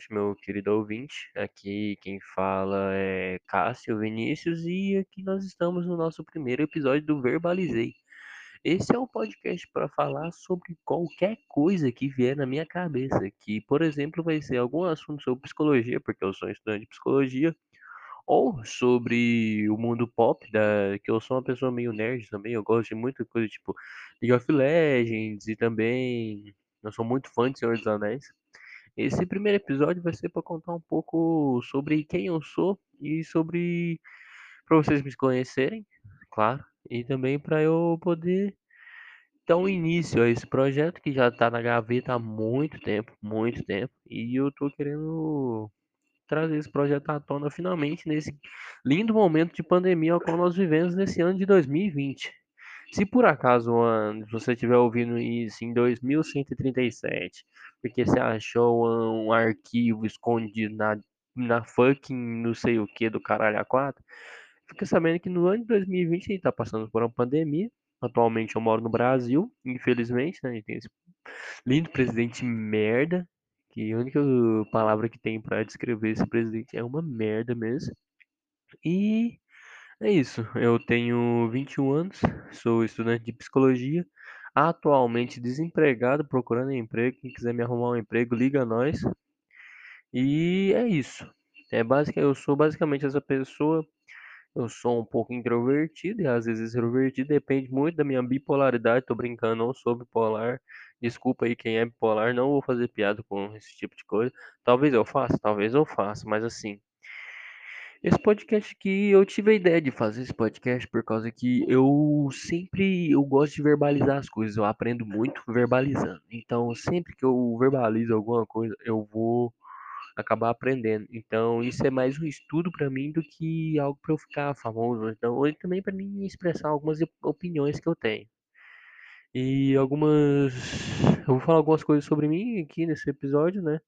noite, meu querido ouvinte. Aqui quem fala é Cássio Vinícius e aqui nós estamos no nosso primeiro episódio do Verbalizei. Esse é um podcast para falar sobre qualquer coisa que vier na minha cabeça, que, por exemplo, vai ser algum assunto sobre psicologia, porque eu sou estudante de psicologia, ou sobre o mundo pop, da, que eu sou uma pessoa meio nerd também, eu gosto de muita coisa tipo League of Legends e também eu sou muito fã de Senhor dos Anéis. Esse primeiro episódio vai ser para contar um pouco sobre quem eu sou e sobre para vocês me conhecerem, claro, e também para eu poder dar um início a esse projeto que já está na gaveta há muito tempo, muito tempo, e eu tô querendo trazer esse projeto à tona finalmente nesse lindo momento de pandemia ao qual nós vivemos nesse ano de 2020. Se por acaso Ana, você estiver ouvindo isso em 2137, porque você achou um arquivo escondido na, na fucking não sei o que do caralho A4, fica sabendo que no ano de 2020 a gente está passando por uma pandemia. Atualmente eu moro no Brasil, infelizmente, né? A gente tem esse lindo presidente merda, que a única palavra que tem para descrever esse presidente é uma merda mesmo. E é isso, eu tenho 21 anos, sou estudante de psicologia, atualmente desempregado, procurando emprego. Quem quiser me arrumar um emprego, liga nós. E é isso. É basic, eu sou basicamente essa pessoa. Eu sou um pouco introvertido e às vezes extrovertido, depende muito da minha bipolaridade. Tô brincando, não sou bipolar. Desculpa aí quem é bipolar, não vou fazer piada com esse tipo de coisa. Talvez eu faça, talvez eu faça, mas assim, esse podcast aqui, eu tive a ideia de fazer esse podcast por causa que eu sempre eu gosto de verbalizar as coisas, eu aprendo muito verbalizando. Então, sempre que eu verbalizo alguma coisa, eu vou acabar aprendendo. Então, isso é mais um estudo para mim do que algo para eu ficar famoso. Então, hoje também para mim expressar algumas opiniões que eu tenho. E algumas eu vou falar algumas coisas sobre mim aqui nesse episódio, né?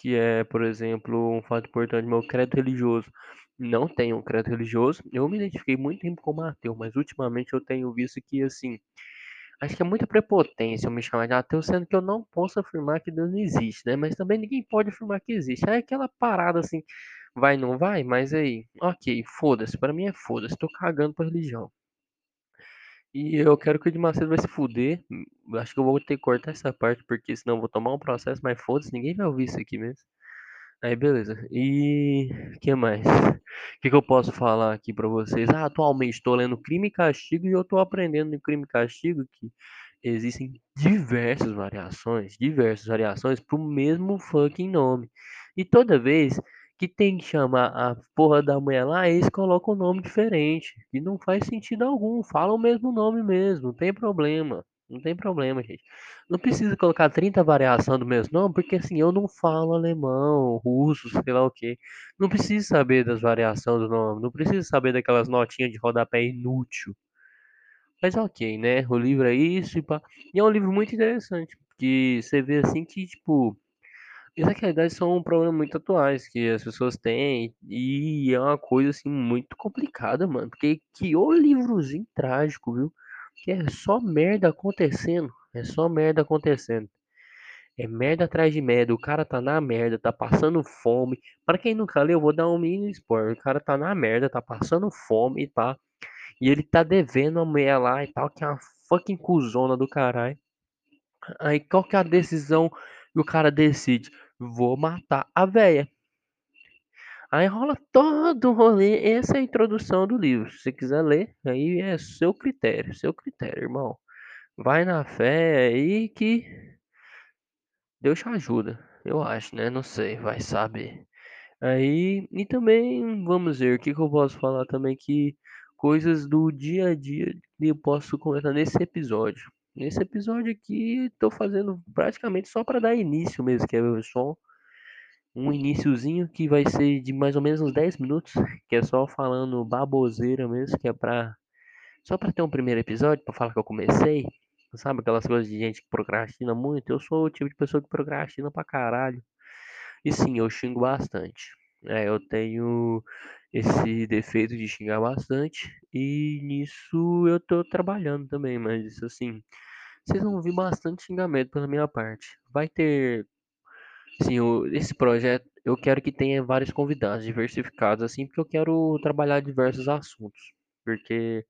Que é, por exemplo, um fato importante, meu credo religioso. Não tenho um credo religioso. Eu me identifiquei muito tempo como ateu, mas ultimamente eu tenho visto que, assim, acho que é muita prepotência eu me chamar de ateu, sendo que eu não posso afirmar que Deus não existe, né? Mas também ninguém pode afirmar que existe. É aquela parada assim, vai, não vai, mas aí, ok, foda-se. Para mim é foda-se, tô cagando pra religião. E eu quero que o de Macedo vai se fuder. Acho que eu vou ter que cortar essa parte, porque senão eu vou tomar um processo, mas foda-se, ninguém vai ouvir isso aqui mesmo. Aí, beleza. E o que mais? O que, que, eu posso falar aqui para vocês? Ah, atualmente estou lendo Crime e Castigo e eu estou aprendendo no Crime e Castigo que existem diversas variações, diversas variações pro mesmo fucking nome. E toda vez que tem que chamar a porra da mulher lá, eles colocam um nome diferente. E não faz sentido algum. Fala o mesmo nome mesmo. Não tem problema. Não tem problema, gente. Não precisa colocar 30 variações do mesmo nome, porque assim, eu não falo alemão, russo, sei lá o que. Não precisa saber das variações do nome. Não precisa saber daquelas notinhas de rodapé inútil. Mas ok, né? O livro é isso e pá. E é um livro muito interessante. Porque você vê assim que, tipo, isso na realidade são um problema muito atuais que as pessoas têm e é uma coisa assim muito complicada, mano. Porque que o livrozinho trágico, viu? Que é só merda acontecendo, é só merda acontecendo. É merda atrás de merda, o cara tá na merda, tá passando fome. Para quem nunca leu, eu vou dar um mini spoiler. O cara tá na merda, tá passando fome e tá. E ele tá devendo a mulher lá e tal, que é uma fucking cuzona do caralho. Aí qual que é a decisão que o cara decide? Vou matar a véia. Aí rola todo o rolê. Essa é a introdução do livro. Se você quiser ler, aí é seu critério, seu critério, irmão. Vai na fé aí que Deus te ajuda. Eu acho, né? Não sei, vai saber. Aí, e também, vamos ver, o que, que eu posso falar também que coisas do dia a dia eu posso comentar nesse episódio. Nesse episódio aqui, estou fazendo praticamente só para dar início mesmo, que é só um iníciozinho que vai ser de mais ou menos uns 10 minutos, que é só falando baboseira mesmo, que é pra só para ter um primeiro episódio, para falar que eu comecei. Sabe aquelas coisas de gente que procrastina muito? Eu sou o tipo de pessoa que procrastina pra caralho. E sim, eu xingo bastante. É, eu tenho esse defeito de xingar bastante e nisso eu tô trabalhando também, mas assim, vocês vão ouvir bastante xingamento pela minha parte. Vai ter Sim, o- esse projeto eu quero que tenha vários convidados diversificados, assim, porque eu quero trabalhar diversos assuntos. Porque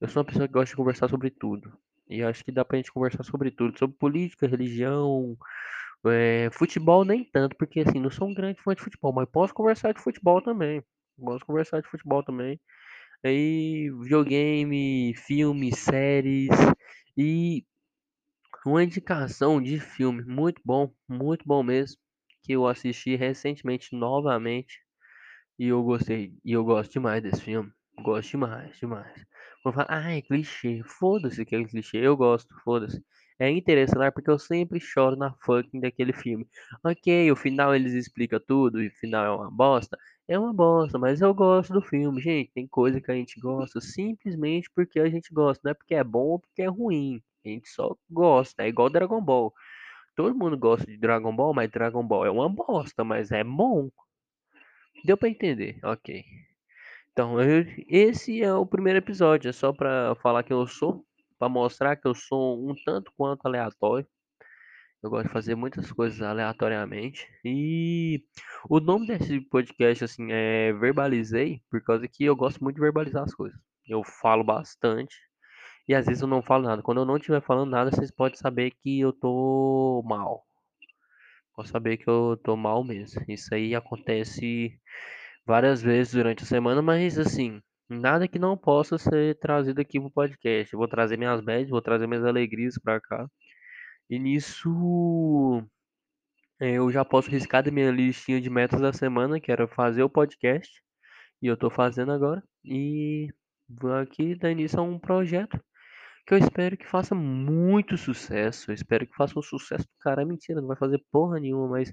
eu sou uma pessoa que gosta de conversar sobre tudo. E acho que dá pra gente conversar sobre tudo, sobre política, religião, eh, futebol nem tanto, porque assim, não sou um grande fã de futebol, mas posso conversar de futebol também. Posso conversar de futebol também. Aí, videogame, filmes, séries e uma indicação de filme muito bom, muito bom mesmo, que eu assisti recentemente novamente e eu gostei, e eu gosto demais desse filme. Gosto demais, demais. Vou falar, ah, é clichê. Foda-se que é clichê. Eu gosto, foda-se. É interessante porque eu sempre choro na fucking daquele filme. Ok, o final eles explicam tudo e o final é uma bosta. É uma bosta, mas eu gosto do filme, gente. Tem coisa que a gente gosta simplesmente porque a gente gosta, não é porque é bom ou porque é ruim. A gente só gosta. É igual Dragon Ball. Todo mundo gosta de Dragon Ball, mas Dragon Ball é uma bosta, mas é bom. Deu pra entender? Ok. Então, eu- esse é o primeiro episódio, é só pra falar quem eu sou, pra mostrar que eu sou um tanto quanto aleatório. Eu gosto de fazer muitas coisas aleatoriamente. E o nome desse podcast, assim, é Verbalizei, por causa que eu gosto muito de verbalizar as coisas. Eu falo bastante e às vezes eu não falo nada. Quando eu não estiver falando nada, vocês podem saber que eu tô mal. Pode saber que eu tô mal mesmo. Isso aí acontece várias vezes durante a semana, mas assim, nada que não possa ser trazido aqui pro podcast. Eu vou trazer minhas bads, vou trazer minhas alegrias pra cá. E nisso eh, eu já posso riscar da minha listinha de metas da semana, que era fazer o podcast, e eu tô fazendo agora. E vou aqui dar início a um projeto que eu espero que faça muito sucesso. Eu espero que faça um sucesso do cara. Mentira, não vai fazer porra nenhuma, mas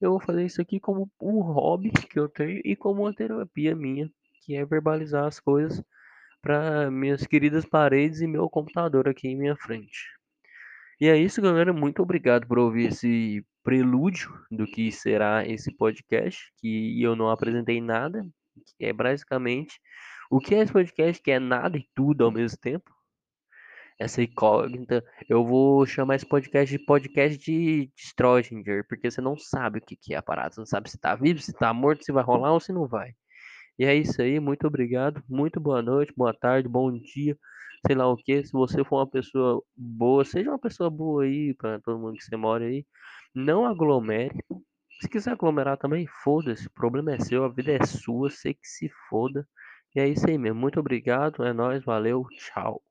eu vou fazer isso aqui como um hobby que eu tenho e como uma terapia minha, que é verbalizar as coisas para minhas queridas paredes e meu computador aqui em minha frente. E é isso, galera. Muito obrigado por ouvir esse prelúdio do que será esse podcast, que eu não apresentei nada, que é basicamente o que é esse podcast, que é nada e tudo ao mesmo tempo essa incógnita. Eu vou chamar esse podcast de podcast de Schrödinger, porque você não sabe o que que é a parada. Você não sabe se tá vivo, se tá morto, se vai rolar ou se não vai. E é isso aí, muito obrigado, muito boa noite, boa tarde, bom dia, sei lá o que. Se você for uma pessoa boa, seja uma pessoa boa aí, para todo mundo que você mora aí. Não aglomere. Se quiser aglomerar também, foda-se, o problema é seu, a vida é sua, sei que se foda. E é isso aí mesmo, muito obrigado, é nóis, valeu, tchau.